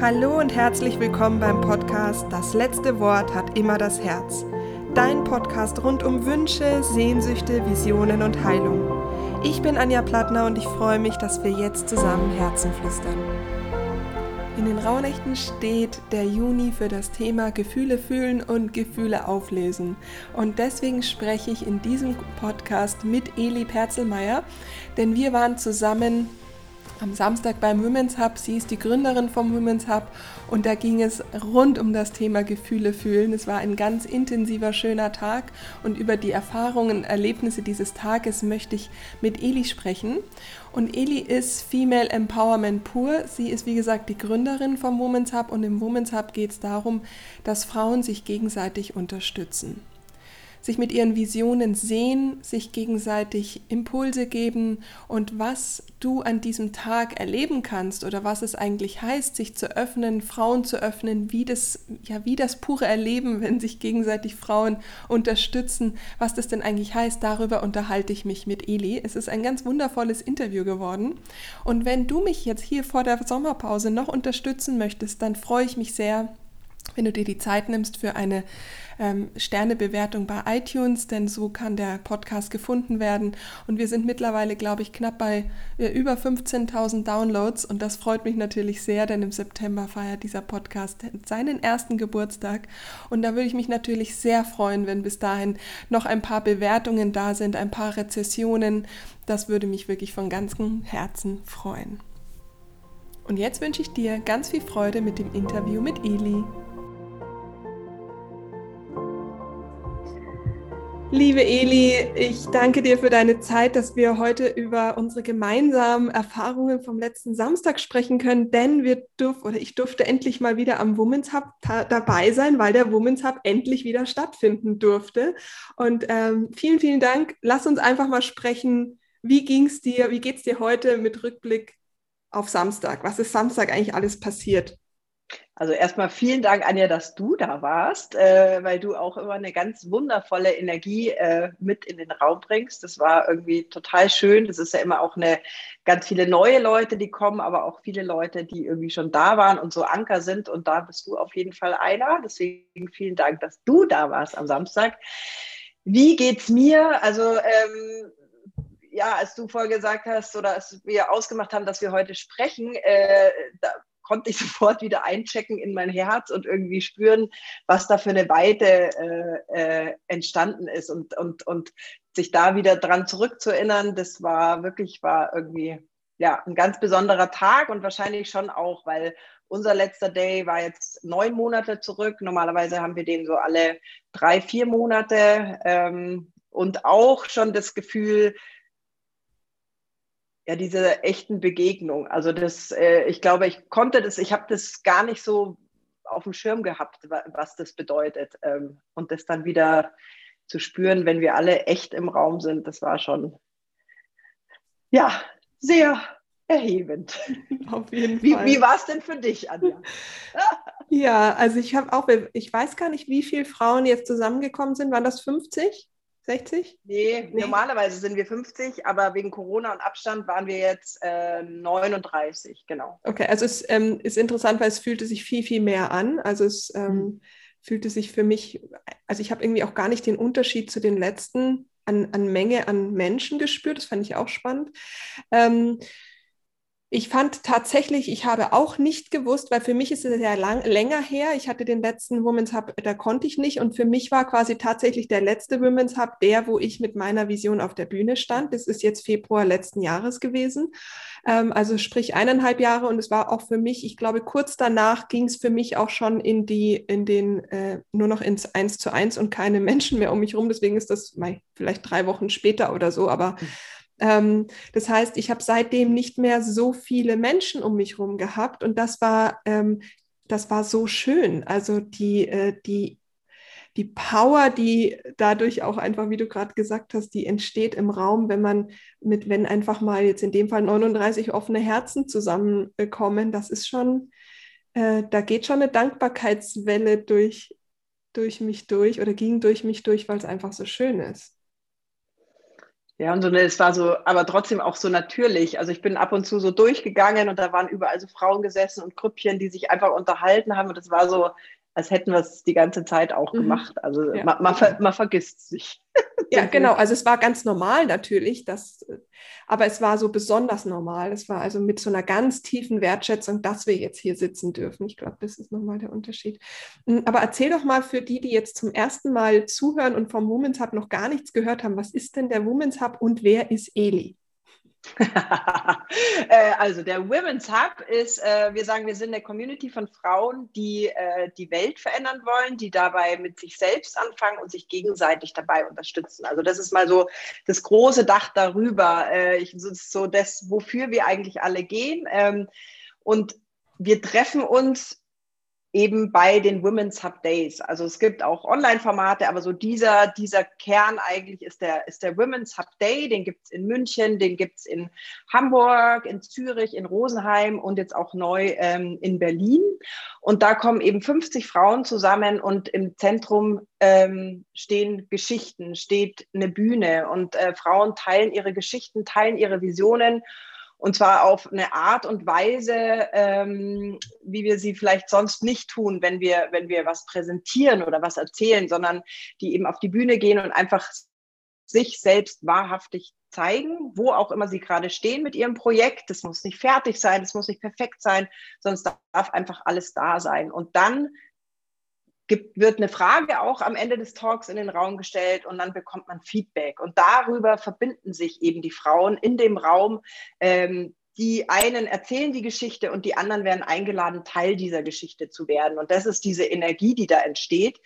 Hallo und herzlich willkommen beim Podcast Das letzte Wort hat immer das Herz. Dein Podcast rund um Wünsche, Sehnsüchte, Visionen und Heilung. Ich bin Anja Plattner und ich freue mich, dass wir jetzt zusammen Herzen flüstern. In den Rauhnächten steht der Juni für das Thema Gefühle fühlen und Gefühle auflösen. Und deswegen spreche ich in diesem Podcast mit Eli Perzelmeier, denn wir waren zusammen am Samstag beim Women's Hub. Sie ist die Gründerin vom Women's Hub und da ging es rund um das Thema Gefühle fühlen. Es war ein ganz intensiver, schöner Tag und über die Erfahrungen, Erlebnisse dieses Tages möchte ich mit Eli sprechen. Und Eli ist Female Empowerment pur. Sie ist, wie gesagt, die Gründerin vom Women's Hub und im Women's Hub geht es darum, dass Frauen sich gegenseitig unterstützen sich mit ihren Visionen sehen, sich gegenseitig Impulse geben und was du an diesem Tag erleben kannst oder was es eigentlich heißt, sich zu öffnen, Frauen zu öffnen, wie das, ja, wie das pure Erleben, wenn sich gegenseitig Frauen unterstützen, was das denn eigentlich heißt, darüber unterhalte ich mich mit Eli. Es ist ein ganz wundervolles Interview geworden. Und wenn du mich jetzt hier vor der Sommerpause noch unterstützen möchtest, dann freue ich mich sehr, wenn du dir die Zeit nimmst für eine ähm, Sternebewertung bei iTunes, denn so kann der Podcast gefunden werden. Und wir sind mittlerweile, glaube ich, knapp bei äh, über 15.000 Downloads und das freut mich natürlich sehr, denn im September feiert dieser Podcast seinen ersten Geburtstag. Und da würde ich mich natürlich sehr freuen, wenn bis dahin noch ein paar Bewertungen da sind, ein paar Rezessionen. Das würde mich wirklich von ganzem Herzen freuen. Und jetzt wünsche ich dir ganz viel Freude mit dem Interview mit Eli. Liebe Eli, ich danke dir für deine Zeit, dass wir heute über unsere gemeinsamen Erfahrungen vom letzten Samstag sprechen können, denn wir durften oder ich durfte endlich mal wieder am Women's Hub dabei sein, weil der Women's Hub endlich wieder stattfinden durfte. Und ähm, vielen, vielen Dank. Lass uns einfach mal sprechen. Wie ging es dir? Wie geht es dir heute mit Rückblick auf Samstag? Was ist Samstag eigentlich alles passiert? Also erstmal vielen Dank, Anja, dass du da warst, äh, weil du auch immer eine ganz wundervolle Energie äh, mit in den Raum bringst. Das war irgendwie total schön. Das ist ja immer auch eine ganz viele neue Leute, die kommen, aber auch viele Leute, die irgendwie schon da waren und so Anker sind. Und da bist du auf jeden Fall einer. Deswegen vielen Dank, dass du da warst am Samstag. Wie geht's mir? Also ähm, ja, als du vorher gesagt hast oder als wir ausgemacht haben, dass wir heute sprechen, äh, da konnte ich sofort wieder einchecken in mein Herz und irgendwie spüren, was da für eine Weite äh, äh, entstanden ist und, und, und sich da wieder dran zurückzuerinnern, das war wirklich, war irgendwie ja, ein ganz besonderer Tag und wahrscheinlich schon auch, weil unser letzter Day war jetzt neun Monate zurück. Normalerweise haben wir den so alle drei, vier Monate ähm, und auch schon das Gefühl, ja, diese echten Begegnung. Also das, äh, ich glaube, ich konnte das, ich habe das gar nicht so auf dem Schirm gehabt, was das bedeutet. Ähm, und das dann wieder zu spüren, wenn wir alle echt im Raum sind, das war schon, ja, sehr erhebend. Auf jeden Fall. Wie, wie war es denn für dich, Anja? ja, also ich habe auch, ich weiß gar nicht, wie viele Frauen jetzt zusammengekommen sind. Waren das 50? 60? Nee, nee, normalerweise sind wir 50, aber wegen Corona und Abstand waren wir jetzt äh, 39, genau. Okay, also es ähm, ist interessant, weil es fühlte sich viel, viel mehr an. Also es ähm, mhm. fühlte sich für mich, also ich habe irgendwie auch gar nicht den Unterschied zu den letzten an, an Menge an Menschen gespürt. Das fand ich auch spannend. Ähm, ich fand tatsächlich, ich habe auch nicht gewusst, weil für mich ist es ja lang, länger her. Ich hatte den letzten Women's Hub, da konnte ich nicht. Und für mich war quasi tatsächlich der letzte Women's Hub der, wo ich mit meiner Vision auf der Bühne stand. Das ist jetzt Februar letzten Jahres gewesen. Ähm, also sprich eineinhalb Jahre. Und es war auch für mich, ich glaube, kurz danach ging es für mich auch schon in die, in den, äh, nur noch ins Eins zu eins und keine Menschen mehr um mich rum. Deswegen ist das vielleicht drei Wochen später oder so. Aber ähm, das heißt, ich habe seitdem nicht mehr so viele Menschen um mich herum gehabt und das war, ähm, das war so schön. Also die, äh, die, die Power, die dadurch auch einfach, wie du gerade gesagt hast, die entsteht im Raum, wenn man mit, wenn einfach mal jetzt in dem Fall 39 offene Herzen zusammenkommen, das ist schon, äh, da geht schon eine Dankbarkeitswelle durch, durch mich durch oder ging durch mich durch, weil es einfach so schön ist. Ja, und so, es war so, aber trotzdem auch so natürlich. Also ich bin ab und zu so durchgegangen und da waren überall so Frauen gesessen und Grüppchen, die sich einfach unterhalten haben. Und es war so, als hätten wir es die ganze Zeit auch mhm. gemacht. Also ja. man, man, ver, man, vergisst sich. Ja, genau. Also es war ganz normal natürlich, dass, aber es war so besonders normal. Es war also mit so einer ganz tiefen Wertschätzung, dass wir jetzt hier sitzen dürfen. Ich glaube, das ist nochmal der Unterschied. Hm, aber erzähl doch mal für die, die jetzt zum ersten Mal zuhören und vom Women's Hub noch gar nichts gehört haben, was ist denn der Women's Hub und wer ist Eli? Äh, also der Women's Hub ist, äh, wir sagen, wir sind eine Community von Frauen, die äh, die Welt verändern wollen, die dabei mit sich selbst anfangen und sich gegenseitig dabei unterstützen. Also das ist mal so das große Dach darüber. Äh, ich, das so das, wofür wir eigentlich alle gehen. Ähm, und wir treffen uns eben bei den Women's Hub Days. Also es gibt auch Online-Formate, aber so dieser, dieser Kern eigentlich ist der, ist der Women's Hub Day. Den gibt es in München, den gibt es in Hamburg, in Zürich, in Rosenheim und jetzt auch neu ähm, in Berlin. Und da kommen eben 50 Frauen zusammen und im Zentrum ähm, stehen Geschichten, steht eine Bühne und äh, Frauen teilen ihre Geschichten, teilen ihre Visionen und zwar auf eine Art und Weise, ähm, wie wir sie vielleicht sonst nicht tun, wenn wir, wenn wir was präsentieren oder was erzählen, sondern die eben auf die Bühne gehen und einfach sich selbst wahrhaftig zeigen, wo auch immer sie gerade stehen mit ihrem Projekt. Das muss nicht fertig sein, das muss nicht perfekt sein, es darf einfach alles da sein. Und dann gibt, wird eine Frage auch am Ende des Talks in den Raum gestellt und dann bekommt man Feedback. Und darüber verbinden sich eben die Frauen in dem Raum. Ähm, die einen erzählen die Geschichte und die anderen werden eingeladen, Teil dieser Geschichte zu werden. Und das ist diese Energie, die da entsteht.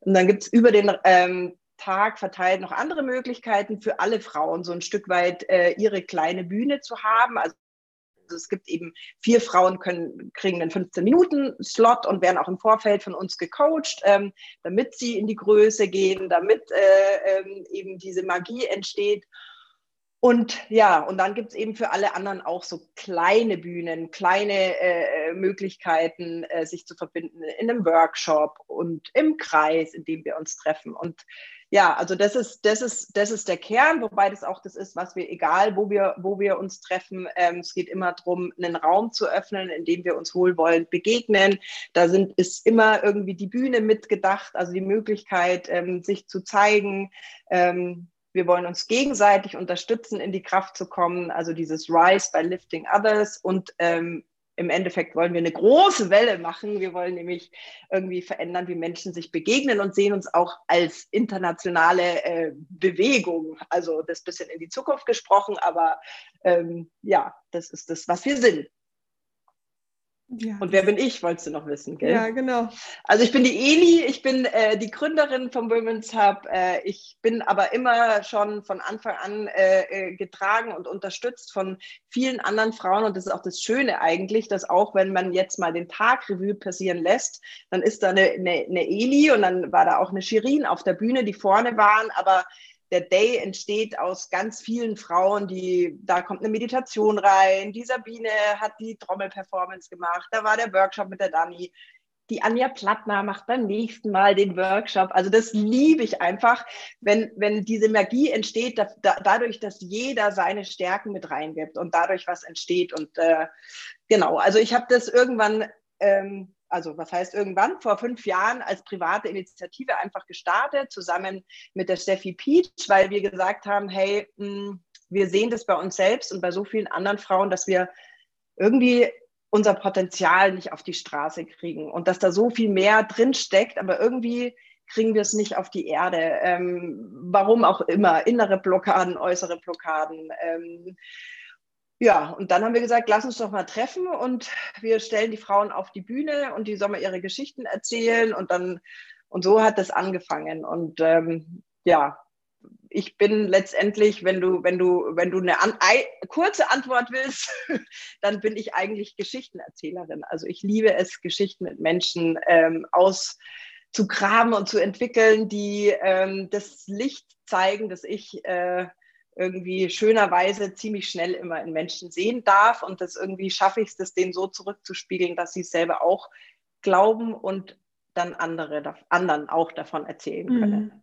Und dann gibt es über den ähm, Tag verteilt noch andere Möglichkeiten für alle Frauen, so ein Stück weit äh, ihre kleine Bühne zu haben. Also also es gibt eben vier Frauen können, kriegen einen 15-Minuten-Slot und werden auch im Vorfeld von uns gecoacht, ähm, damit sie in die Größe gehen, damit äh, ähm, eben diese Magie entsteht. Und ja, und dann gibt es eben für alle anderen auch so kleine Bühnen, kleine äh, Möglichkeiten, äh, sich zu verbinden in einem Workshop und im Kreis, in dem wir uns treffen. Und ja, also das ist, das ist, das ist der Kern, wobei das auch das ist, was wir, egal wo wir, wo wir uns treffen, ähm, es geht immer darum, einen Raum zu öffnen, in dem wir uns wohlwollend begegnen. Da sind, ist immer irgendwie die Bühne mitgedacht, also die Möglichkeit, ähm, sich zu zeigen. Ähm, wir wollen uns gegenseitig unterstützen, in die Kraft zu kommen, also dieses Rise by Lifting Others und ähm, im Endeffekt wollen wir eine große Welle machen. Wir wollen nämlich irgendwie verändern, wie Menschen sich begegnen und sehen uns auch als internationale äh, Bewegung. Also das bisschen in die Zukunft gesprochen, aber ähm, ja, das ist das, was wir sind. Ja. Und wer bin ich, wolltest du noch wissen, gell? Ja, genau. Also ich bin die Eli, ich bin äh, die Gründerin vom Women's Hub. Äh, ich bin aber immer schon von Anfang an äh, äh, getragen und unterstützt von vielen anderen Frauen. Und das ist auch das Schöne eigentlich, dass auch wenn man jetzt mal den Tag Revue passieren lässt, dann ist da eine, eine, eine Eli und dann war da auch eine Shirin auf der Bühne, die vorne waren, aber der Day entsteht aus ganz vielen Frauen, die, da kommt eine Meditation rein, die Sabine hat die Trommelperformance gemacht, da war der Workshop mit der Dani, die Anja Plattner macht beim nächsten Mal den Workshop. Also das liebe ich einfach, wenn, wenn diese Magie entsteht, da, da, dadurch, dass jeder seine Stärken mit reingibt und dadurch was entsteht. Und äh, genau, also ich habe das irgendwann ähm, also was heißt irgendwann, vor fünf Jahren als private Initiative einfach gestartet, zusammen mit der Steffi Peach, weil wir gesagt haben, hey, hm, wir sehen das bei uns selbst und bei so vielen anderen Frauen, dass wir irgendwie unser Potenzial nicht auf die Straße kriegen und dass da so viel mehr drin steckt, aber irgendwie kriegen wir es nicht auf die Erde. Ähm, warum auch immer, innere Blockaden, äußere Blockaden. Ähm, ja, und dann haben wir gesagt, lass uns doch mal treffen und wir stellen die Frauen auf die Bühne und die sollen mal ihre Geschichten erzählen und dann, und so hat das angefangen. Und ähm, ja, ich bin letztendlich, wenn du, wenn du, wenn du eine an, kurze Antwort willst, dann bin ich eigentlich Geschichtenerzählerin. Also ich liebe es, Geschichten mit Menschen ähm, auszugraben und zu entwickeln, die ähm, das Licht zeigen, das ich äh, irgendwie schönerweise ziemlich schnell immer in Menschen sehen darf. Und das irgendwie schaffe ich es, das denen so zurückzuspiegeln, dass sie es selber auch glauben und dann andere, anderen auch davon erzählen können.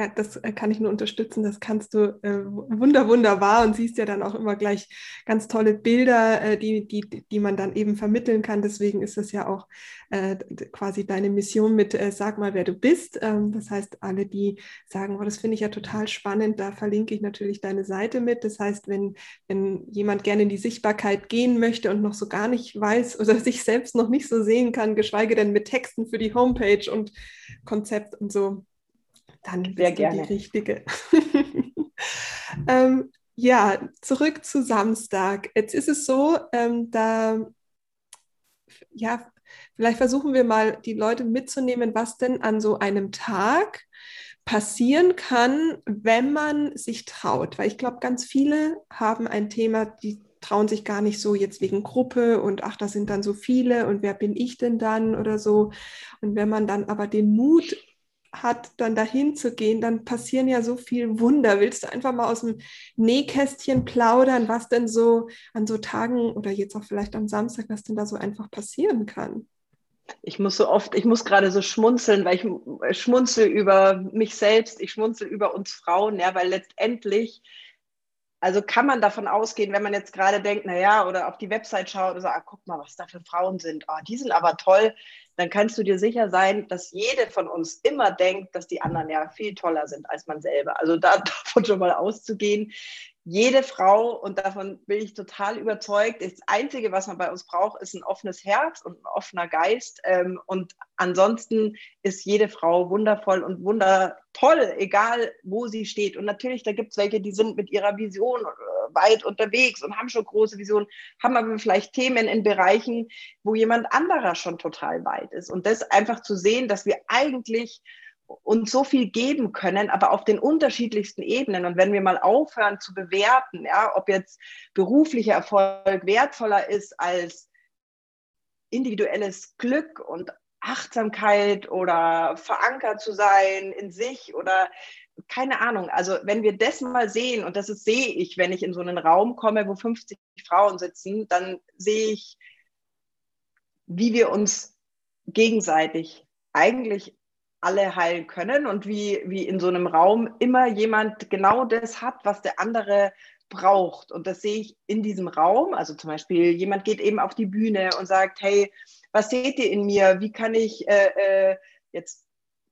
Ja, das äh, kann ich nur unterstützen. Das kannst du äh, wunder, wunderbar und siehst ja dann auch immer gleich ganz tolle Bilder, äh, die, die, die man dann eben vermitteln kann. Deswegen ist das ja auch äh, quasi deine Mission mit äh, Sag mal, wer du bist. Ähm, das heißt, alle, die sagen, oh, das finde ich ja total spannend, da verlinke ich natürlich deine Seite mit. Das heißt, wenn, wenn jemand gerne in die Sichtbarkeit gehen möchte und noch so gar nicht weiß oder sich selbst noch nicht so sehen kann, geschweige denn mit Texten für die Homepage und Konzept und so, dann bist Sehr gerne. die Richtige. ähm, ja, zurück zu Samstag. Jetzt ist es so, ähm, da, ja, vielleicht versuchen wir mal die Leute mitzunehmen, was denn an so einem Tag passieren kann, wenn man sich traut. Weil ich glaube, ganz viele haben ein Thema, die trauen sich gar nicht so jetzt wegen Gruppe und ach, da sind dann so viele und wer bin ich denn dann oder so. Und wenn man dann aber den Mut hat, dann dahin zu gehen, dann passieren ja so viel Wunder. Willst du einfach mal aus dem Nähkästchen plaudern, was denn so an so Tagen oder jetzt auch vielleicht am Samstag, was denn da so einfach passieren kann? Ich muss so oft, ich muss gerade so schmunzeln, weil ich schmunzel über mich selbst, ich schmunzel über uns Frauen, ja, weil letztendlich also kann man davon ausgehen, wenn man jetzt gerade denkt, naja, oder auf die Website schaut oder sagt, ah, guck mal, was da für Frauen sind, oh, die sind aber toll, dann kannst du dir sicher sein, dass jede von uns immer denkt, dass die anderen ja viel toller sind als man selber. Also da, davon schon mal auszugehen, jede Frau, und davon bin ich total überzeugt, das Einzige, was man bei uns braucht, ist ein offenes Herz und ein offener Geist. Ähm, und ansonsten ist jede Frau wundervoll und wundertoll, egal wo sie steht. Und natürlich, da gibt es welche, die sind mit ihrer Vision weit unterwegs und haben schon große Visionen, haben aber vielleicht Themen in Bereichen, wo jemand anderer schon total weit ist. Und das einfach zu sehen, dass wir eigentlich uns so viel geben können, aber auf den unterschiedlichsten Ebenen. Und wenn wir mal aufhören zu bewerten, ja, ob jetzt beruflicher Erfolg wertvoller ist als individuelles Glück und Achtsamkeit oder verankert zu sein in sich oder keine Ahnung. Also wenn wir das mal sehen, und das ist, sehe ich, wenn ich in so einen Raum komme, wo 50 Frauen sitzen, dann sehe ich, wie wir uns gegenseitig eigentlich alle heilen können und wie, wie in so einem Raum immer jemand genau das hat, was der andere braucht. Und das sehe ich in diesem Raum. Also zum Beispiel, jemand geht eben auf die Bühne und sagt, hey, was seht ihr in mir? Wie kann ich äh, äh, jetzt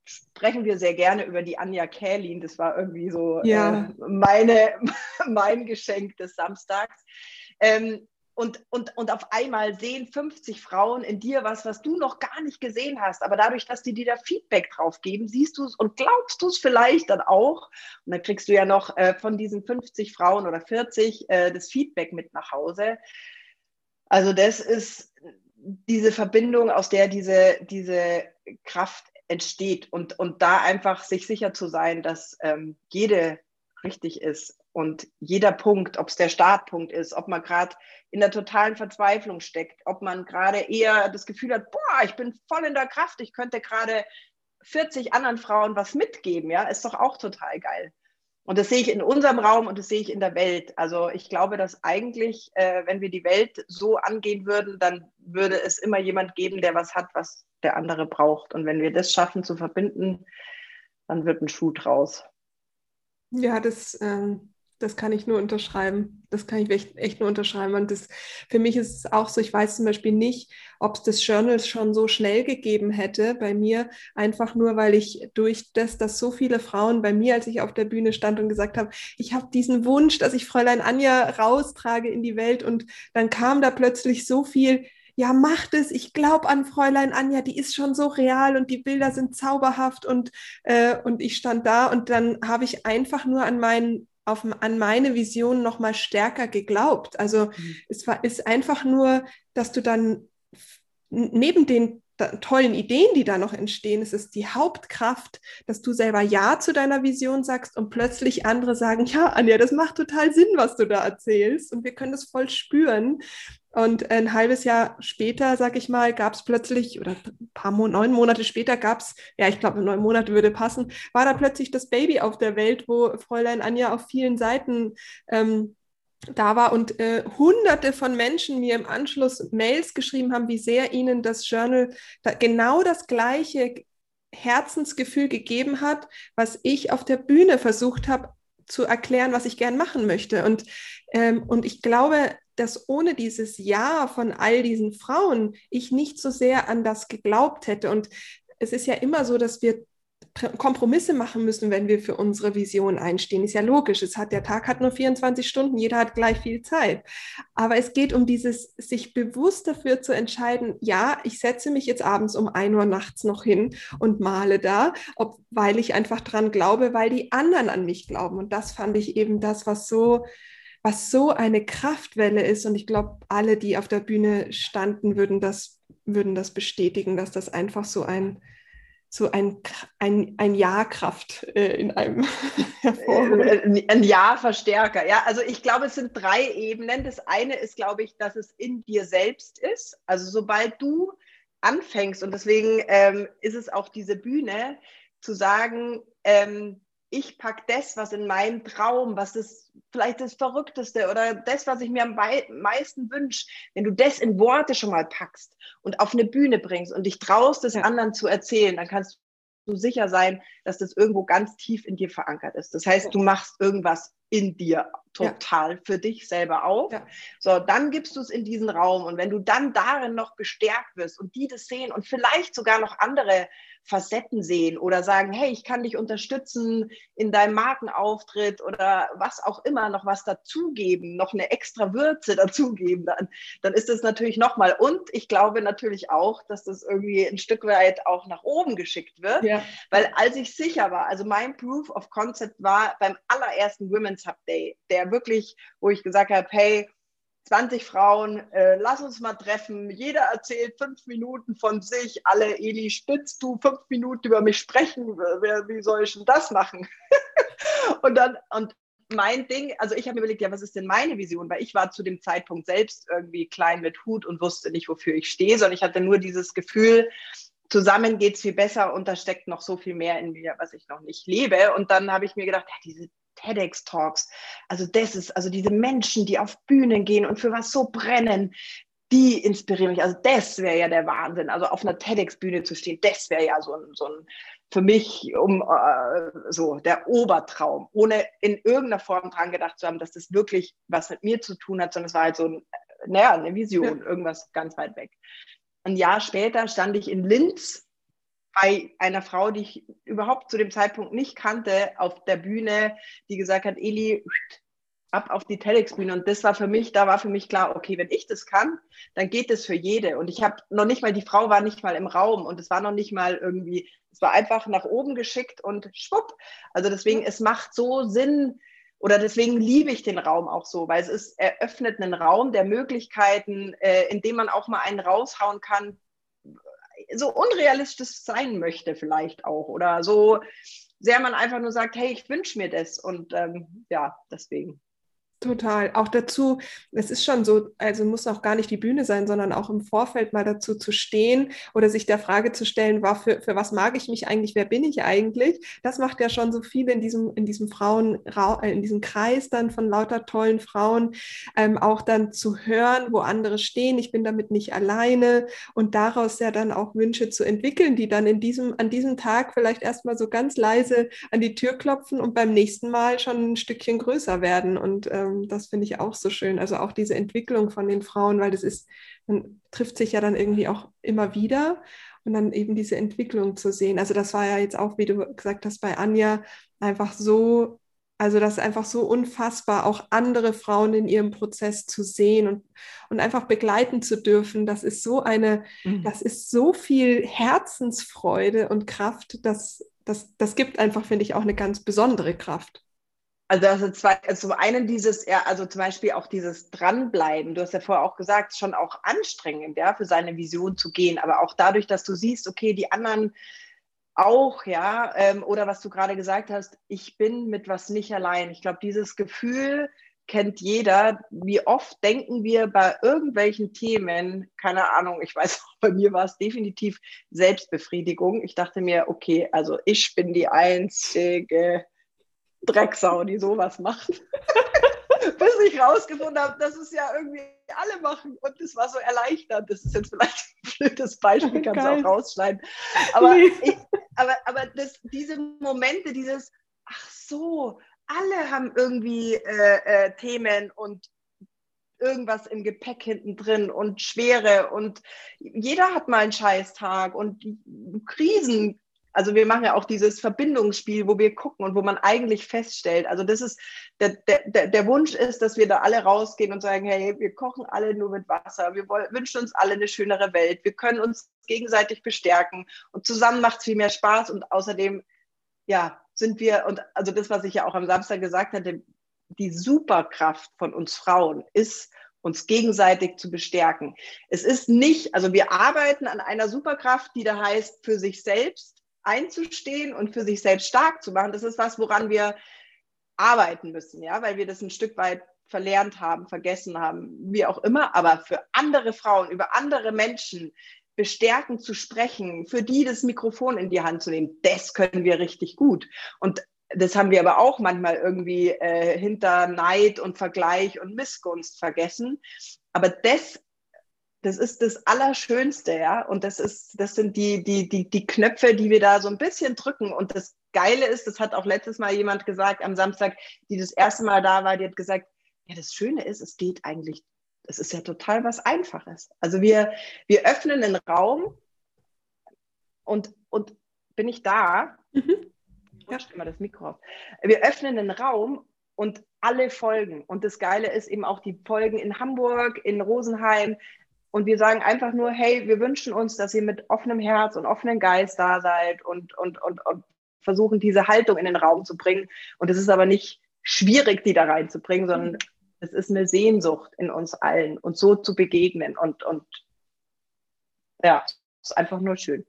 sprechen wir sehr gerne über die Anja Kählin. Das war irgendwie so ja. äh, meine, mein Geschenk des Samstags. Ähm, und, und, und auf einmal sehen 50 Frauen in dir was, was du noch gar nicht gesehen hast. Aber dadurch, dass die dir da Feedback drauf geben, siehst du es und glaubst du es vielleicht dann auch. Und dann kriegst du ja noch äh, von diesen 50 Frauen oder 40 äh, das Feedback mit nach Hause. Also das ist diese Verbindung, aus der diese, diese Kraft entsteht und, und da einfach sich sicher zu sein, dass ähm, jede richtig ist und jeder Punkt, ob es der Startpunkt ist, ob man gerade in der totalen Verzweiflung steckt, ob man gerade eher das Gefühl hat, boah, ich bin voll in der Kraft, ich könnte gerade 40 anderen Frauen was mitgeben, ja, ist doch auch total geil. Und das sehe ich in unserem Raum und das sehe ich in der Welt. Also ich glaube, dass eigentlich, äh, wenn wir die Welt so angehen würden, dann würde es immer jemand geben, der was hat, was der andere braucht. Und wenn wir das schaffen zu verbinden, dann wird ein Schuh draus. Ja, das ähm, das kann ich nur unterschreiben. Das kann ich echt, echt nur unterschreiben. Und das, für mich ist es auch so, ich weiß zum Beispiel nicht, ob es das Journal schon so schnell gegeben hätte bei mir, einfach nur, weil ich durch das, dass so viele Frauen bei mir, als ich auf der Bühne stand und gesagt habe, ich habe diesen Wunsch, dass ich Fräulein Anja raustrage in die Welt und dann kam da plötzlich so viel, ja, macht es, ich glaube an Fräulein Anja, die ist schon so real und die Bilder sind zauberhaft und, äh, und ich stand da und dann habe ich einfach nur an meinen auf, an meine Vision noch mal stärker geglaubt. Also mhm. es war, ist einfach nur, dass du dann neben den tollen Ideen, die da noch entstehen, es ist die Hauptkraft, dass du selber Ja zu deiner Vision sagst und plötzlich andere sagen, ja, Anja, das macht total Sinn, was du da erzählst und wir können das voll spüren. Und ein halbes Jahr später, sag ich mal, gab es plötzlich, oder ein paar Mon neun Monate später gab es, ja, ich glaube, neun Monate würde passen, war da plötzlich das Baby auf der Welt, wo Fräulein Anja auf vielen Seiten ähm, da war und äh, hunderte von Menschen mir im Anschluss Mails geschrieben haben, wie sehr ihnen das Journal da genau das Gleiche Herzensgefühl gegeben hat, was ich auf der Bühne versucht habe zu erklären, was ich gern machen möchte. Und, ähm, und ich glaube, dass ohne dieses Ja von all diesen Frauen ich nicht so sehr an das geglaubt hätte. Und es ist ja immer so, dass wir Kompromisse machen müssen, wenn wir für unsere Vision einstehen. Ist ja logisch. Es hat, der Tag hat nur 24 Stunden, jeder hat gleich viel Zeit. Aber es geht um dieses, sich bewusst dafür zu entscheiden, ja, ich setze mich jetzt abends um 1 Uhr nachts noch hin und male da, ob, weil ich einfach dran glaube, weil die anderen an mich glauben. Und das fand ich eben das, was so, was so eine Kraftwelle ist. Und ich glaube, alle, die auf der Bühne standen, würden das, würden das bestätigen, dass das einfach so ein, so ein, ein, ein Ja-Kraft äh, in einem hervorholt. Ein Ja-Verstärker. Ja, also ich glaube, es sind drei Ebenen. Das eine ist, glaube ich, dass es in dir selbst ist. Also sobald du anfängst, und deswegen ähm, ist es auch diese Bühne, zu sagen, ähm, ich packe das, was in meinem Traum, was ist vielleicht das Verrückteste oder das, was ich mir am meisten wünsche, wenn du das in Worte schon mal packst und auf eine Bühne bringst und dich traust, das anderen zu erzählen, dann kannst du sicher sein, dass das irgendwo ganz tief in dir verankert ist. Das heißt, du machst irgendwas in dir total ja. für dich selber auf. Ja. So, dann gibst du es in diesen Raum und wenn du dann darin noch bestärkt wirst und die das sehen und vielleicht sogar noch andere Facetten sehen oder sagen, hey, ich kann dich unterstützen in deinem Markenauftritt oder was auch immer, noch was dazugeben, noch eine extra Würze dazugeben, dann, dann ist es natürlich nochmal. Und ich glaube natürlich auch, dass das irgendwie ein Stück weit auch nach oben geschickt wird, ja. weil als ich sicher war, also mein Proof of Concept war beim allerersten Women's Hub Day, der wirklich, wo ich gesagt habe, hey, 20 Frauen, äh, lass uns mal treffen. Jeder erzählt fünf Minuten von sich. Alle, Eli, spitzt du fünf Minuten über mich sprechen? Wie soll ich denn das machen? und dann, und mein Ding, also ich habe mir überlegt, ja, was ist denn meine Vision? Weil ich war zu dem Zeitpunkt selbst irgendwie klein mit Hut und wusste nicht, wofür ich stehe, sondern ich hatte nur dieses Gefühl, zusammen geht es viel besser und da steckt noch so viel mehr in mir, was ich noch nicht lebe. Und dann habe ich mir gedacht, ja, diese TEDx-Talks. Also das ist, also diese Menschen, die auf Bühnen gehen und für was so brennen, die inspirieren mich. Also das wäre ja der Wahnsinn. Also auf einer TEDx-Bühne zu stehen, das wäre ja so ein, so ein für mich um äh, so der Obertraum, ohne in irgendeiner Form dran gedacht zu haben, dass das wirklich was mit mir zu tun hat, sondern es war halt so ein, naja, eine Vision, irgendwas ganz weit weg. Ein Jahr später stand ich in Linz bei einer Frau, die ich überhaupt zu dem Zeitpunkt nicht kannte, auf der Bühne, die gesagt hat, Eli, ab auf die TEDx-Bühne. Und das war für mich, da war für mich klar, okay, wenn ich das kann, dann geht das für jede. Und ich habe noch nicht mal, die Frau war nicht mal im Raum und es war noch nicht mal irgendwie, es war einfach nach oben geschickt und schwupp. Also deswegen, es macht so Sinn, oder deswegen liebe ich den Raum auch so, weil es ist, eröffnet einen Raum der Möglichkeiten, äh, in dem man auch mal einen raushauen kann, so unrealistisch sein möchte vielleicht auch oder so sehr man einfach nur sagt, hey, ich wünsche mir das und ähm, ja, deswegen. Total. Auch dazu, es ist schon so, also muss auch gar nicht die Bühne sein, sondern auch im Vorfeld mal dazu zu stehen oder sich der Frage zu stellen, war für, für was mag ich mich eigentlich, wer bin ich eigentlich? Das macht ja schon so viel in diesem, in diesem Frauen, äh, in diesem Kreis dann von lauter tollen Frauen, ähm, auch dann zu hören, wo andere stehen, ich bin damit nicht alleine und daraus ja dann auch Wünsche zu entwickeln, die dann in diesem, an diesem Tag vielleicht erstmal so ganz leise an die Tür klopfen und beim nächsten Mal schon ein Stückchen größer werden und ähm, ähm, das finde ich auch so schön. Also auch diese Entwicklung von den Frauen, weil das ist, man trifft sich ja dann irgendwie auch immer wieder und dann eben diese Entwicklung zu sehen. Also das war ja jetzt auch, wie du gesagt hast, bei Anja einfach so, also das ist einfach so unfassbar, auch andere Frauen in ihrem Prozess zu sehen und, und einfach begleiten zu dürfen. Das ist so eine, mhm. das ist so viel Herzensfreude und Kraft, dass das, das gibt einfach, finde ich, auch eine ganz besondere Kraft. Also sind zwei, also zum einen dieses, ja, also zum Beispiel auch dieses Dranbleiben. Du hast ja vorher auch gesagt, schon auch anstrengend, ja, für seine Vision zu gehen. Aber auch dadurch, dass du siehst, okay, die anderen auch, ja, ähm, oder was du gerade gesagt hast, ich bin mit was nicht allein. Ich glaube, dieses Gefühl kennt jeder. Wie oft denken wir bei irgendwelchen Themen, keine Ahnung, ich weiß, bei mir war es definitiv Selbstbefriedigung. Ich dachte mir, okay, also ich bin die Einzige Drecksau, die sowas macht. bis ich rausgefunden habe, dass es ja irgendwie alle machen und es war so erleichternd. Das ist jetzt vielleicht ein blödes Beispiel, kannst du auch rausschneiden. Aber, ich, aber, aber das, diese Momente, dieses, ach so, alle haben irgendwie äh, äh, Themen und irgendwas im Gepäck hinten drin und Schwere und jeder hat mal einen Scheißtag und Krisen. Also wir machen ja auch dieses Verbindungsspiel, wo wir gucken und wo man eigentlich feststellt, also das ist, der, der, der Wunsch ist, dass wir da alle rausgehen und sagen, hey, wir kochen alle nur mit Wasser, wir wollen, wünschen uns alle eine schönere Welt, wir können uns gegenseitig bestärken und zusammen macht es viel mehr Spaß und außerdem, ja, sind wir, und also das, was ich ja auch am Samstag gesagt hatte, die Superkraft von uns Frauen ist, uns gegenseitig zu bestärken. Es ist nicht, also wir arbeiten an einer Superkraft, die da heißt, für sich selbst einzustehen und für sich selbst stark zu machen. Das ist was, woran wir arbeiten müssen, ja, weil wir das ein Stück weit verlernt haben, vergessen haben, wie auch immer. Aber für andere Frauen, über andere Menschen bestärkend zu sprechen, für die das Mikrofon in die Hand zu nehmen, das können wir richtig gut. Und das haben wir aber auch manchmal irgendwie äh, hinter Neid und Vergleich und Missgunst vergessen. Aber das, das ist das Allerschönste, ja. Und das ist, das sind die, die, die, die Knöpfe, die wir da so ein bisschen drücken. Und das Geile ist, das hat auch letztes Mal jemand gesagt am Samstag, die das erste Mal da war, die hat gesagt, ja, das Schöne ist, es geht eigentlich, es ist ja total was Einfaches. Also wir, wir öffnen den Raum und, und bin ich da? Mhm rutscht immer das Mikro auf. Wir öffnen den Raum und alle folgen. Und das Geile ist eben auch die Folgen in Hamburg, in Rosenheim. Und wir sagen einfach nur, hey, wir wünschen uns, dass ihr mit offenem Herz und offenem Geist da seid und, und, und, und versuchen, diese Haltung in den Raum zu bringen. Und es ist aber nicht schwierig, die da reinzubringen, sondern es ist eine Sehnsucht in uns allen, uns so zu begegnen. Und, und ja, es ist einfach nur schön.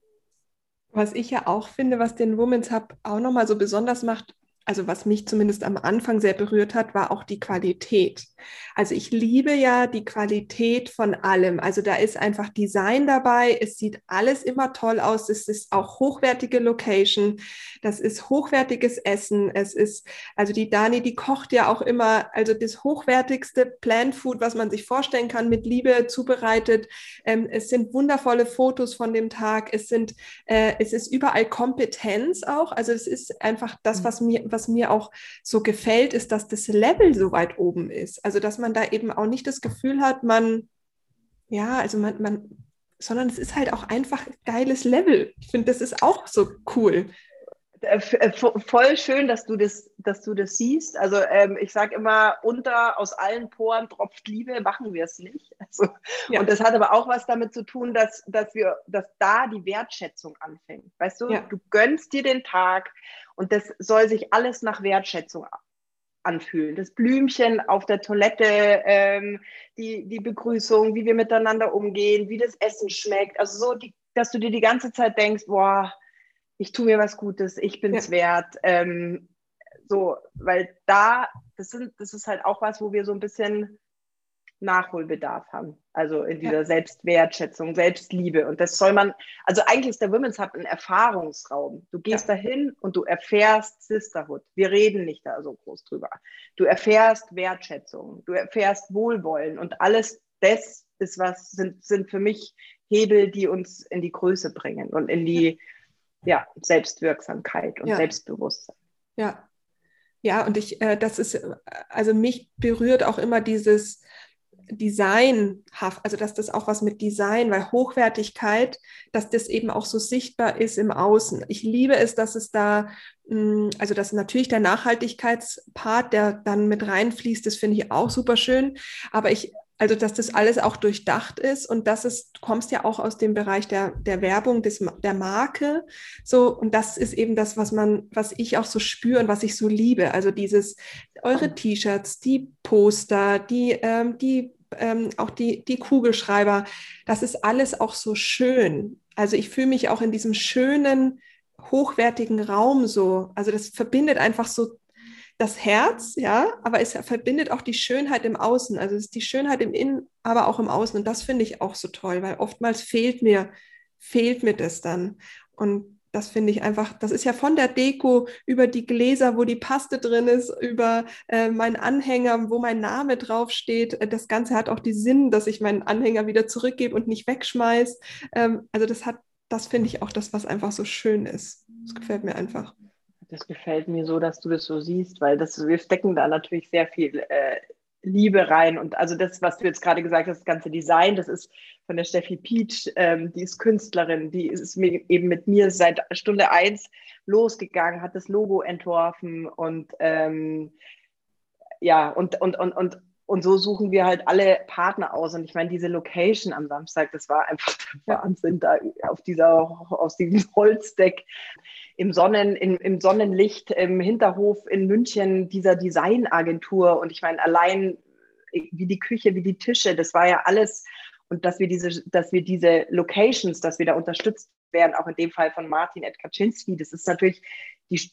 Was ich ja auch finde, was den Women's Hub auch nochmal so besonders macht, also was mich zumindest am Anfang sehr berührt hat, war auch die Qualität. Also ich liebe ja die Qualität von allem. Also da ist einfach Design dabei. Es sieht alles immer toll aus. Es ist auch hochwertige Location. Das ist hochwertiges Essen. Es ist, also die Dani, die kocht ja auch immer, also das hochwertigste Plant Food, was man sich vorstellen kann, mit Liebe zubereitet. Ähm, es sind wundervolle Fotos von dem Tag. Es sind, äh, es ist überall Kompetenz auch. Also es ist einfach das, mhm. was mir, was mir auch so gefällt, ist, dass das Level so weit oben ist. Also, dass man da eben auch nicht das Gefühl hat, man, ja, also man, man, sondern es ist halt auch einfach geiles Level. Ich finde, das ist auch so cool. Äh, äh, voll schön, dass du das, dass du das siehst. Also ähm, ich sage immer, unter aus allen Poren tropft Liebe, machen wir es nicht. Also, ja. Und das hat aber auch was damit zu tun, dass, dass wir, dass da die Wertschätzung anfängt. Weißt du, ja. du gönnst dir den Tag und das soll sich alles nach Wertschätzung anfühlen. Das Blümchen auf der Toilette, ähm, die, die Begrüßung, wie wir miteinander umgehen, wie das Essen schmeckt. Also so, die, dass du dir die ganze Zeit denkst, boah, ich tue mir was Gutes, ich bin es ja. wert. Ähm, so, weil da, das, sind, das ist halt auch was, wo wir so ein bisschen Nachholbedarf haben. Also in dieser ja. Selbstwertschätzung, Selbstliebe. Und das soll man, also eigentlich ist der Women's Hub ein Erfahrungsraum. Du gehst ja. dahin und du erfährst Sisterhood. Wir reden nicht da so groß drüber. Du erfährst Wertschätzung, du erfährst Wohlwollen und alles das ist was, sind, sind für mich Hebel, die uns in die Größe bringen und in die, ja, Selbstwirksamkeit und ja. Selbstbewusstsein. Ja. Ja, und ich, äh, das ist, also mich berührt auch immer dieses Designhaft, also dass das auch was mit Design, weil Hochwertigkeit, dass das eben auch so sichtbar ist im Außen. Ich liebe es, dass es da, hm, also dass natürlich der Nachhaltigkeitspart, der dann mit reinfließt, das finde ich auch super schön. Aber ich also, dass das alles auch durchdacht ist und dass es, du kommst ja auch aus dem Bereich der, der Werbung, des, der Marke. So, und das ist eben das, was man, was ich auch so spüre und was ich so liebe. Also dieses, eure T-Shirts, die Poster, die, ähm, die, ähm, auch die, die Kugelschreiber, das ist alles auch so schön. Also ich fühle mich auch in diesem schönen, hochwertigen Raum so. Also das verbindet einfach so das Herz, ja, aber es verbindet auch die Schönheit im Außen. Also es ist die Schönheit im Innen, aber auch im Außen. Und das finde ich auch so toll, weil oftmals fehlt mir, fehlt mir das dann. Und das finde ich einfach, das ist ja von der Deko über die Gläser, wo die Paste drin ist, über äh, meinen Anhänger, wo mein Name draufsteht. Das Ganze hat auch die Sinn, dass ich meinen Anhänger wieder zurückgebe und nicht wegschmeiß. Ähm, also das hat, das finde ich auch das, was einfach so schön ist. Das gefällt mir einfach. Das gefällt mir so, dass du das so siehst, weil das, wir stecken da natürlich sehr viel äh, Liebe rein. Und also das, was du jetzt gerade gesagt hast, das ganze Design, das ist von der Steffi Peach, ähm, die ist Künstlerin, die ist mir, eben mit mir seit Stunde eins losgegangen, hat das Logo entworfen und ähm, ja, und, und, und, und, und so suchen wir halt alle Partner aus. Und ich meine, diese Location am Samstag, das war einfach der Wahnsinn da auf dieser, aus diesem Holzdeck im, Sonnen, im, im Sonnenlicht im Hinterhof in München dieser Designagentur. Und ich meine, allein äh, wie die Küche, wie die Tische, das war ja alles. Und dass wir diese, dass wir diese Locations, dass wir da unterstützt werden, auch in dem Fall von Martin Edkaczynski, das ist natürlich die,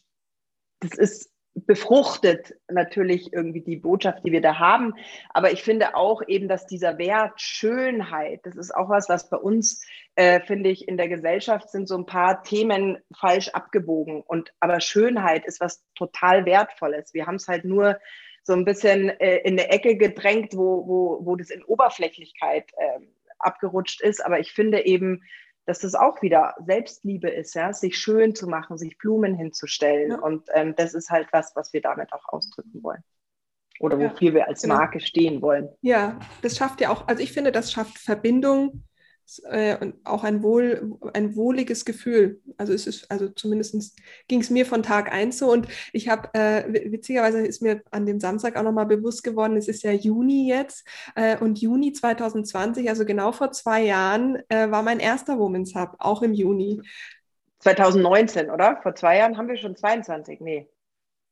das ist befruchtet natürlich irgendwie die Botschaft, die wir da haben. Aber ich finde auch eben, dass dieser Wert Schönheit, das ist auch was, was bei uns, äh, finde ich, in der Gesellschaft sind so ein paar Themen falsch abgebogen. Und aber Schönheit ist was total Wertvolles. Wir haben es halt nur so ein bisschen äh, in eine Ecke gedrängt, wo, wo, wo das in Oberflächlichkeit äh, abgerutscht ist. Aber ich finde eben, dass das auch wieder Selbstliebe ist, ja, sich schön zu machen, sich Blumen hinzustellen. Ja. Und ähm, das ist halt was, was wir damit auch ausdrücken wollen. Oder wofür ja, wir als genau. Marke stehen wollen. Ja, das schafft ja auch, also ich finde, das schafft Verbindung äh, und auch ein, wohl, ein wohliges Gefühl. Also es ist, also zumindest ging es mir von Tag eins so und ich habe, äh, witzigerweise ist mir an dem Samstag auch nochmal bewusst geworden, es ist ja Juni jetzt äh, und Juni 2020, also genau vor zwei Jahren, äh, war mein erster Women's Hub, auch im Juni. 2019, oder? Vor zwei Jahren haben wir schon 22, nee.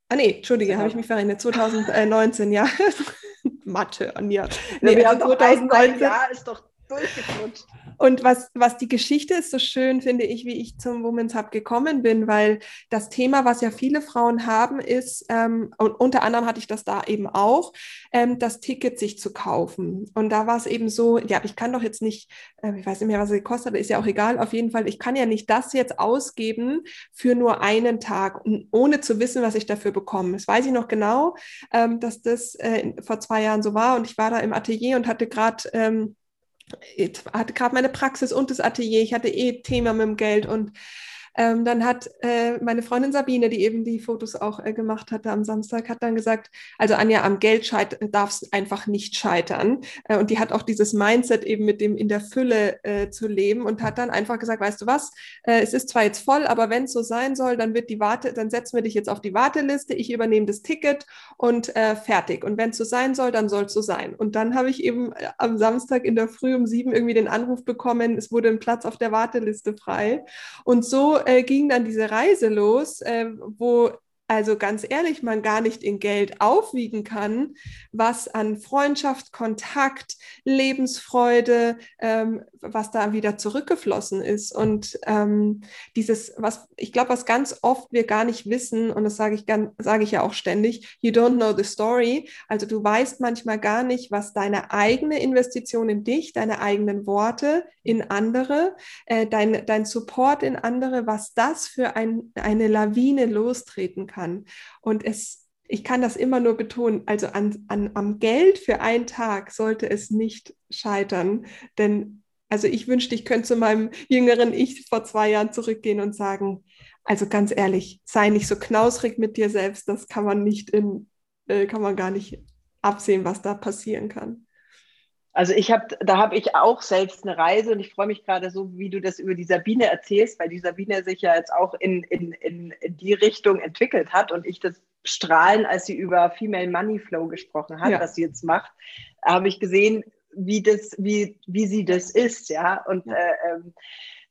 Ah nee, Entschuldige, habe ich mich verrechnet. 2019, ja. Mathe, Anja. Nee, ja, wir also haben 2019. Jahr ist doch durchgeflutscht. Und was, was die Geschichte ist so schön, finde ich, wie ich zum Women's Hub gekommen bin, weil das Thema, was ja viele Frauen haben, ist, ähm, und unter anderem hatte ich das da eben auch, ähm, das Ticket sich zu kaufen. Und da war es eben so, ja, ich kann doch jetzt nicht, äh, ich weiß nicht mehr, was es gekostet hat, ist ja auch egal, auf jeden Fall, ich kann ja nicht das jetzt ausgeben für nur einen Tag, ohne zu wissen, was ich dafür bekomme. Das weiß ich noch genau, ähm, dass das äh, vor zwei Jahren so war und ich war da im Atelier und hatte gerade ähm, ich hatte gerade meine Praxis und das Atelier. Ich hatte eh Thema mit dem Geld und ähm, dann hat äh, meine Freundin Sabine, die eben die Fotos auch äh, gemacht hatte am Samstag, hat dann gesagt, also Anja, am Geld darf es einfach nicht scheitern. Äh, und die hat auch dieses Mindset eben mit dem in der Fülle äh, zu leben und hat dann einfach gesagt, weißt du was, äh, es ist zwar jetzt voll, aber wenn es so sein soll, dann wird die Warte, dann setzen wir dich jetzt auf die Warteliste, ich übernehme das Ticket und äh, fertig. Und wenn es so sein soll, dann soll es so sein. Und dann habe ich eben am Samstag in der Früh um sieben irgendwie den Anruf bekommen, es wurde ein Platz auf der Warteliste frei. Und so äh, ging dann diese Reise los, äh, wo also ganz ehrlich, man gar nicht in Geld aufwiegen kann, was an Freundschaft, Kontakt, Lebensfreude, ähm, was da wieder zurückgeflossen ist. Und ähm, dieses, was ich glaube, was ganz oft wir gar nicht wissen, und das sage ich, sage ich ja auch ständig, you don't know the story. Also du weißt manchmal gar nicht, was deine eigene Investition in dich, deine eigenen Worte in andere, äh, dein, dein Support in andere, was das für ein, eine Lawine lostreten kann kann. Und es, ich kann das immer nur betonen, also an, an, am Geld für einen Tag sollte es nicht scheitern, denn also ich wünschte, ich könnte zu meinem jüngeren Ich vor zwei Jahren zurückgehen und sagen, also ganz ehrlich, sei nicht so knausrig mit dir selbst, das kann man nicht in, äh, kann man gar nicht absehen, was da passieren kann. Also ich habe, da habe ich auch selbst eine Reise und ich freue mich gerade so, wie du das über die Sabine erzählst, weil die Sabine sich ja jetzt auch in, in, in, in die Richtung entwickelt hat und ich das Strahlen, als sie über Female Money Flow gesprochen hat, ja. was sie jetzt macht, habe ich gesehen, wie das, wie, wie sie das ist, ja. Und ja. Äh, ähm,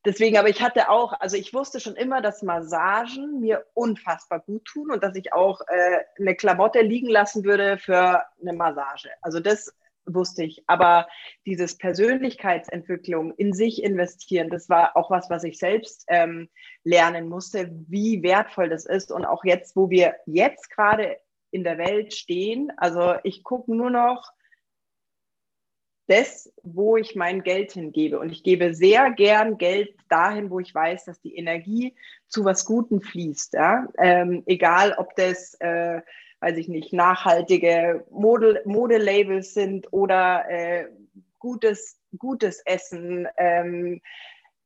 deswegen, aber ich hatte auch, also ich wusste schon immer, dass Massagen mir unfassbar gut tun und dass ich auch äh, eine Klamotte liegen lassen würde für eine Massage. Also das wusste ich. Aber dieses Persönlichkeitsentwicklung in sich investieren, das war auch was, was ich selbst ähm, lernen musste, wie wertvoll das ist. Und auch jetzt, wo wir jetzt gerade in der Welt stehen, also ich gucke nur noch das, wo ich mein Geld hingebe. Und ich gebe sehr gern Geld dahin, wo ich weiß, dass die Energie zu was Gutem fließt. Ja? Ähm, egal, ob das, äh, weiß ich nicht, nachhaltige Mode, Modelabels sind oder äh, gutes, gutes Essen. Ähm,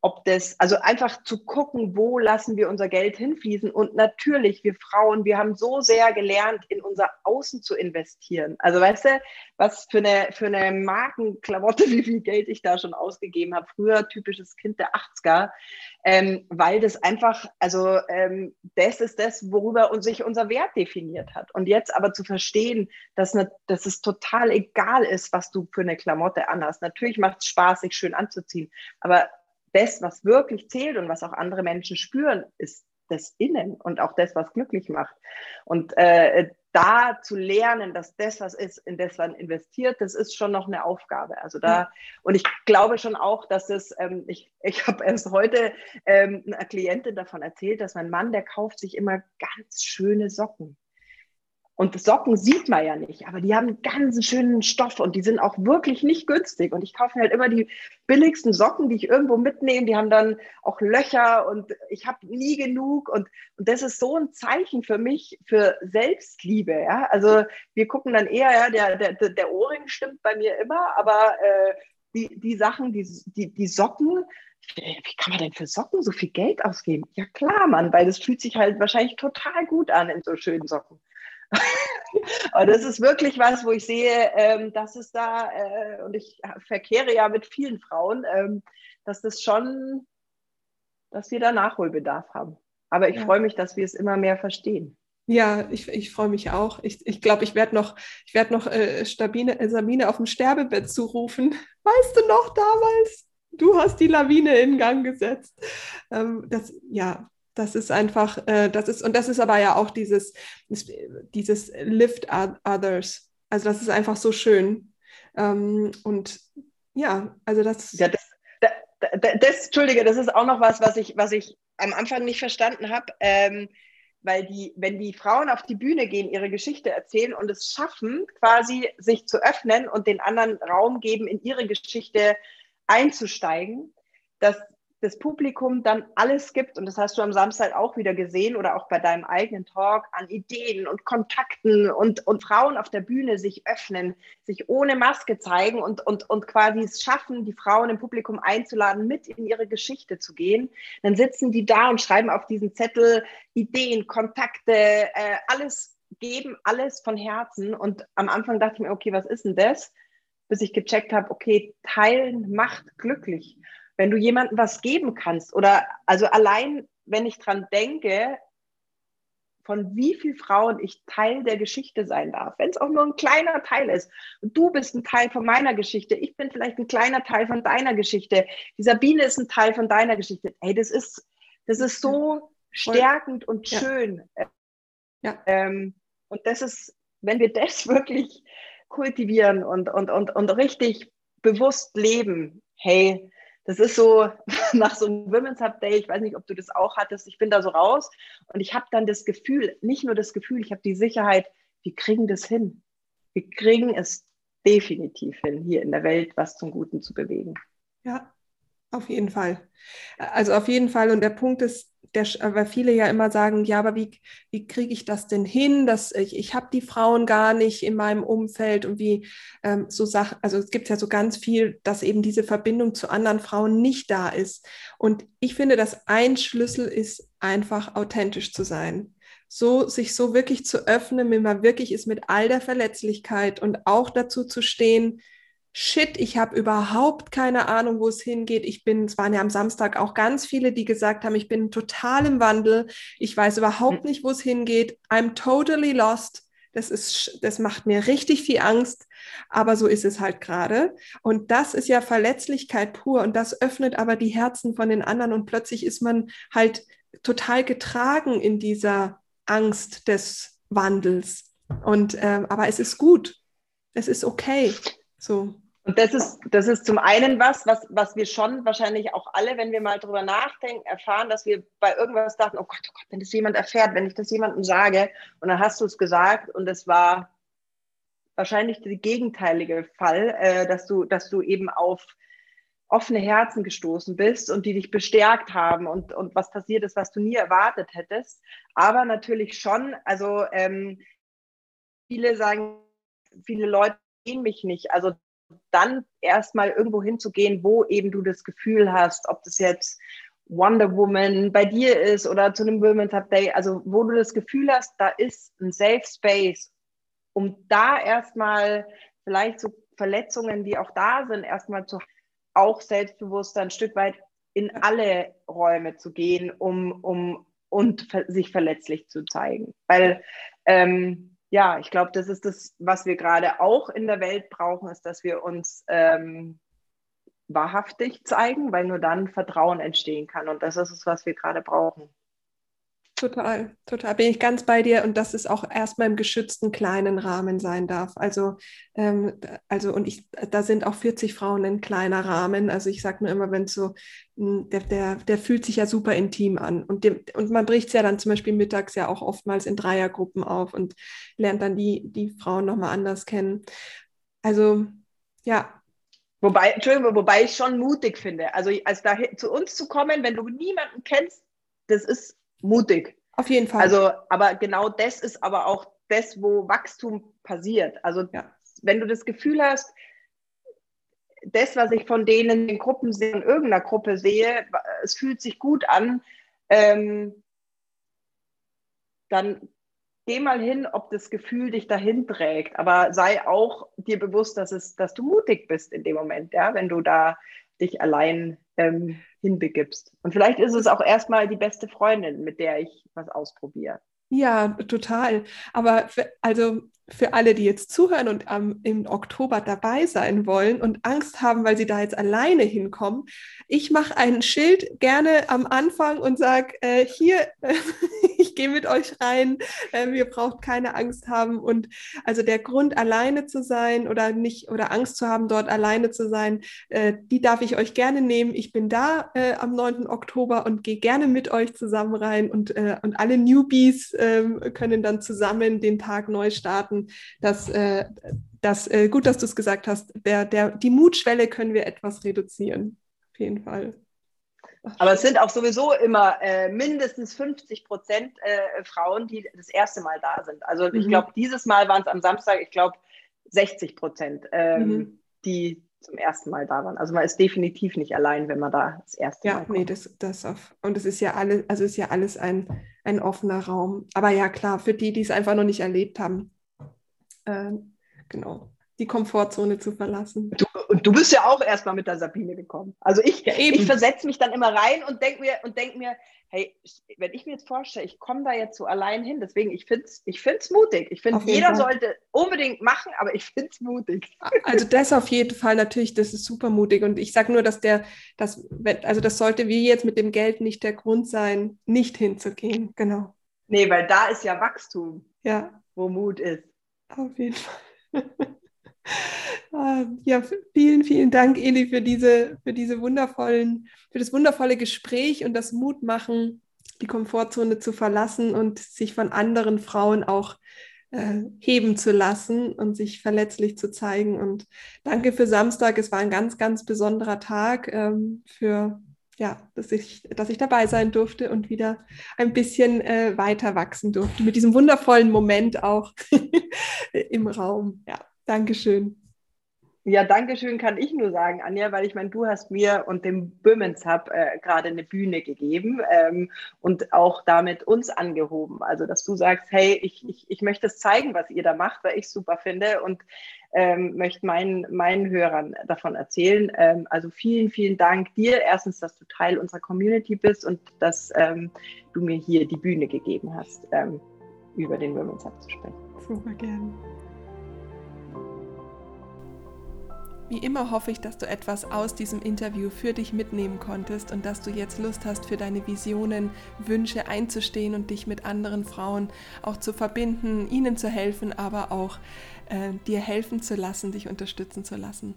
ob das, also einfach zu gucken, wo lassen wir unser Geld hinfließen. Und natürlich, wir Frauen, wir haben so sehr gelernt, in unser Außen zu investieren. Also weißt du, was für eine, für eine Markenklamotte, wie viel Geld ich da schon ausgegeben habe. Früher typisches Kind der 80er, ähm, weil das einfach, also ähm, das ist das, worüber uns sich unser Wert definiert hat. Und jetzt aber zu verstehen, dass, ne, dass es total egal ist, was du für eine Klamotte anhast. Natürlich macht es Spaß, sich schön anzuziehen, aber das, was wirklich zählt und was auch andere Menschen spüren, ist das Innen und auch das, was glücklich macht. Und äh, da zu lernen, dass das, was ist, in das man investiert, das ist schon noch eine Aufgabe. Also da, und ich glaube schon auch, dass es, ähm, ich, ich habe erst heute ähm, einer Klientin davon erzählt, dass mein Mann, der kauft sich immer ganz schöne Socken. Und Socken sieht man ja nicht, aber die haben einen ganz schönen Stoff und die sind auch wirklich nicht günstig. Und ich kaufe mir halt immer die billigsten Socken, die ich irgendwo mitnehme. Die haben dann auch Löcher und ich habe nie genug. Und, und das ist so ein Zeichen für mich für Selbstliebe. Ja? Also wir gucken dann eher, ja, der, der, der Ohrring stimmt bei mir immer, aber äh, die, die Sachen, die, die, die Socken, wie kann man denn für Socken so viel Geld ausgeben? Ja klar, Mann, weil das fühlt sich halt wahrscheinlich total gut an in so schönen Socken. Aber das ist wirklich was, wo ich sehe, ähm, dass es da, äh, und ich verkehre ja mit vielen Frauen, ähm, dass das schon, dass wir da Nachholbedarf haben. Aber ich ja. freue mich, dass wir es immer mehr verstehen. Ja, ich, ich freue mich auch. Ich glaube, ich, glaub, ich werde noch, ich werd noch äh, Stabine, äh, Sabine auf dem Sterbebett zurufen. Weißt du noch damals? Du hast die Lawine in Gang gesetzt. Ähm, das, ja, das ist einfach, äh, das ist, und das ist aber ja auch dieses, dieses Lift Others. Also das ist einfach so schön. Ähm, und ja, also das. Ja, das, das, das, Entschuldige, das ist auch noch was, was ich, was ich am Anfang nicht verstanden habe. Ähm, weil die, wenn die Frauen auf die Bühne gehen, ihre Geschichte erzählen und es schaffen, quasi sich zu öffnen und den anderen Raum geben, in ihre Geschichte einzusteigen, dass das Publikum dann alles gibt, und das hast du am Samstag auch wieder gesehen oder auch bei deinem eigenen Talk, an Ideen und Kontakten und, und Frauen auf der Bühne sich öffnen, sich ohne Maske zeigen und, und, und quasi es schaffen, die Frauen im Publikum einzuladen, mit in ihre Geschichte zu gehen, dann sitzen die da und schreiben auf diesen Zettel Ideen, Kontakte, äh, alles, geben alles von Herzen. Und am Anfang dachte ich mir, okay, was ist denn das? Bis ich gecheckt habe, okay, teilen macht glücklich wenn du jemandem was geben kannst oder also allein, wenn ich dran denke, von wie vielen Frauen ich Teil der Geschichte sein darf, wenn es auch nur ein kleiner Teil ist. Du bist ein Teil von meiner Geschichte, ich bin vielleicht ein kleiner Teil von deiner Geschichte, die Sabine ist ein Teil von deiner Geschichte. Hey, das ist, das ist so stärkend und schön. Ja. Ähm, und das ist, wenn wir das wirklich kultivieren und, und, und, und richtig bewusst leben, hey, das ist so nach so einem Women's Hub Day, ich weiß nicht, ob du das auch hattest, ich bin da so raus und ich habe dann das Gefühl, nicht nur das Gefühl, ich habe die Sicherheit, wir kriegen das hin. Wir kriegen es definitiv hin, hier in der Welt was zum Guten zu bewegen. Ja, auf jeden Fall. Also auf jeden Fall. Und der Punkt ist, der, weil viele ja immer sagen, ja, aber wie, wie kriege ich das denn hin? Dass ich, ich habe die Frauen gar nicht in meinem Umfeld und wie ähm, so Sachen, also es gibt ja so ganz viel, dass eben diese Verbindung zu anderen Frauen nicht da ist. Und ich finde, dass ein Schlüssel ist, einfach authentisch zu sein. So, sich so wirklich zu öffnen, wenn man wirklich ist mit all der Verletzlichkeit und auch dazu zu stehen, shit, ich habe überhaupt keine Ahnung, wo es hingeht. Ich bin, es waren ja am Samstag auch ganz viele, die gesagt haben, ich bin total im Wandel. Ich weiß überhaupt hm. nicht, wo es hingeht. I'm totally lost. Das ist, das macht mir richtig viel Angst. Aber so ist es halt gerade. Und das ist ja Verletzlichkeit pur. Und das öffnet aber die Herzen von den anderen. Und plötzlich ist man halt total getragen in dieser Angst des Wandels. Und, äh, aber es ist gut. Es ist okay. So. Und das ist, das ist zum einen was, was, was wir schon wahrscheinlich auch alle, wenn wir mal drüber nachdenken, erfahren, dass wir bei irgendwas dachten, oh Gott, oh Gott, wenn das jemand erfährt, wenn ich das jemandem sage, und dann hast du es gesagt und es war wahrscheinlich der gegenteilige Fall, äh, dass du, dass du eben auf offene Herzen gestoßen bist und die dich bestärkt haben und, und was passiert ist, was du nie erwartet hättest. Aber natürlich schon, also ähm, viele sagen, viele Leute sehen mich nicht. Also dann erstmal irgendwo hinzugehen, wo eben du das Gefühl hast, ob das jetzt Wonder Woman bei dir ist oder zu einem Women's Update, also wo du das Gefühl hast, da ist ein Safe Space, um da erstmal vielleicht so Verletzungen, die auch da sind, erstmal zu auch selbstbewusster ein Stück weit in alle Räume zu gehen, um, um und sich verletzlich zu zeigen. Weil ähm, ja, ich glaube, das ist das, was wir gerade auch in der Welt brauchen, ist, dass wir uns ähm, wahrhaftig zeigen, weil nur dann Vertrauen entstehen kann. Und das ist es, was wir gerade brauchen. Total, total. Bin ich ganz bei dir und dass es auch erstmal im geschützten kleinen Rahmen sein darf. Also, ähm, also und ich, da sind auch 40 Frauen ein kleiner Rahmen. Also ich sage mir immer, wenn so, hm, der, der, der fühlt sich ja super intim an. Und, dem, und man bricht es ja dann zum Beispiel mittags ja auch oftmals in Dreiergruppen auf und lernt dann die, die Frauen nochmal anders kennen. Also ja, Wobei, Entschuldigung, wobei ich schon mutig finde. Also als da zu uns zu kommen, wenn du niemanden kennst, das ist mutig. Auf jeden Fall. Also, aber genau das ist aber auch das, wo Wachstum passiert. Also, ja. wenn du das Gefühl hast, das, was ich von denen in Gruppen sehe, in irgendeiner Gruppe sehe, es fühlt sich gut an, ähm, dann geh mal hin, ob das Gefühl dich dahin trägt. Aber sei auch dir bewusst, dass, es, dass du mutig bist in dem Moment, ja, wenn du da dich allein ähm, hinbegibst. Und vielleicht ist es auch erstmal die beste Freundin, mit der ich was ausprobiere. Ja, total. Aber also für alle, die jetzt zuhören und ähm, im Oktober dabei sein wollen und Angst haben, weil sie da jetzt alleine hinkommen, ich mache ein Schild gerne am Anfang und sage, äh, hier, äh, ich gehe mit euch rein, äh, ihr braucht keine Angst haben. Und also der Grund, alleine zu sein oder nicht oder Angst zu haben, dort alleine zu sein, äh, die darf ich euch gerne nehmen. Ich bin da äh, am 9. Oktober und gehe gerne mit euch zusammen rein und, äh, und alle Newbies ähm, können dann zusammen den Tag neu starten. Das, äh, das, äh, gut, dass du es gesagt hast. Der, der, die Mutschwelle können wir etwas reduzieren. Auf jeden Fall. Aber es sind auch sowieso immer äh, mindestens 50 Prozent äh, Frauen, die das erste Mal da sind. Also ich mhm. glaube, dieses Mal waren es am Samstag, ich glaube, 60 Prozent, ähm, mhm. die zum ersten Mal da waren. Also man ist definitiv nicht allein, wenn man da das erste ja, Mal. Ja, nee, das, das auf, und es ist ja alles, also ist ja alles ein, ein offener Raum. Aber ja, klar, für die, die es einfach noch nicht erlebt haben, äh, genau, die Komfortzone zu verlassen. Du, und du bist ja auch erstmal mit der Sabine gekommen. Also ich, ja, ich versetze mich dann immer rein und denke mir, und denk mir, hey, wenn ich mir jetzt vorstelle, ich komme da jetzt so allein hin, deswegen, ich finde es ich find's mutig. Ich finde, jeder Fall. sollte unbedingt machen, aber ich finde es mutig. Also das auf jeden Fall natürlich, das ist super mutig. Und ich sage nur, dass der, das, also das sollte wie jetzt mit dem Geld nicht der Grund sein, nicht hinzugehen. Genau. Nee, weil da ist ja Wachstum, ja. wo Mut ist. Auf jeden Fall. Ah, ja, vielen, vielen Dank, Eli, für diese, für diese wundervollen, für das wundervolle Gespräch und das Mutmachen, die Komfortzone zu verlassen und sich von anderen Frauen auch äh, heben zu lassen und sich verletzlich zu zeigen. Und danke für Samstag. Es war ein ganz, ganz besonderer Tag ähm, für ja, dass ich, dass ich dabei sein durfte und wieder ein bisschen äh, weiter wachsen durfte mit diesem wundervollen Moment auch im Raum. Ja, Dankeschön. Ja, Dankeschön kann ich nur sagen, Anja, weil ich meine, du hast mir und dem Women's Hub äh, gerade eine Bühne gegeben ähm, und auch damit uns angehoben. Also, dass du sagst, hey, ich, ich, ich möchte es zeigen, was ihr da macht, weil ich es super finde und ähm, möchte meinen, meinen Hörern davon erzählen. Ähm, also vielen, vielen Dank dir. Erstens, dass du Teil unserer Community bist und dass ähm, du mir hier die Bühne gegeben hast, ähm, über den Women's Hub zu sprechen. Super gerne. Wie immer hoffe ich, dass du etwas aus diesem Interview für dich mitnehmen konntest und dass du jetzt Lust hast, für deine Visionen, Wünsche einzustehen und dich mit anderen Frauen auch zu verbinden, ihnen zu helfen, aber auch äh, dir helfen zu lassen, dich unterstützen zu lassen.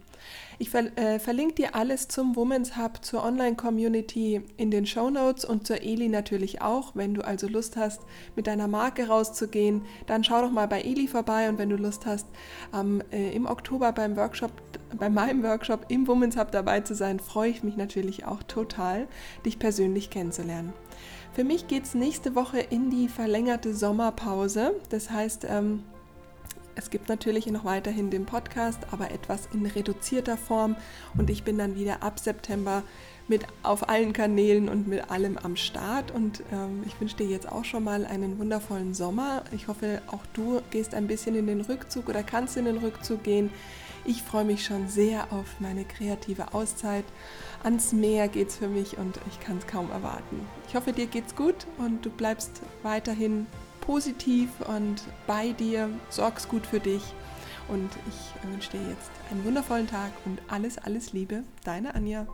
Ich ver äh, verlinke dir alles zum Women's Hub, zur Online-Community in den Show Notes und zur Eli natürlich auch. Wenn du also Lust hast, mit deiner Marke rauszugehen, dann schau doch mal bei Eli vorbei und wenn du Lust hast, ähm, äh, im Oktober beim Workshop bei meinem Workshop im Women's Hub dabei zu sein, freue ich mich natürlich auch total, dich persönlich kennenzulernen. Für mich geht es nächste Woche in die verlängerte Sommerpause. Das heißt, ähm, es gibt natürlich noch weiterhin den Podcast, aber etwas in reduzierter Form und ich bin dann wieder ab September mit auf allen Kanälen und mit allem am Start und ähm, ich wünsche dir jetzt auch schon mal einen wundervollen Sommer. Ich hoffe, auch du gehst ein bisschen in den Rückzug oder kannst in den Rückzug gehen. Ich freue mich schon sehr auf meine kreative Auszeit. Ans Meer geht's für mich und ich kann es kaum erwarten. Ich hoffe, dir geht's gut und du bleibst weiterhin positiv und bei dir, sorgst gut für dich. Und ich wünsche dir jetzt einen wundervollen Tag und alles, alles Liebe, deine Anja.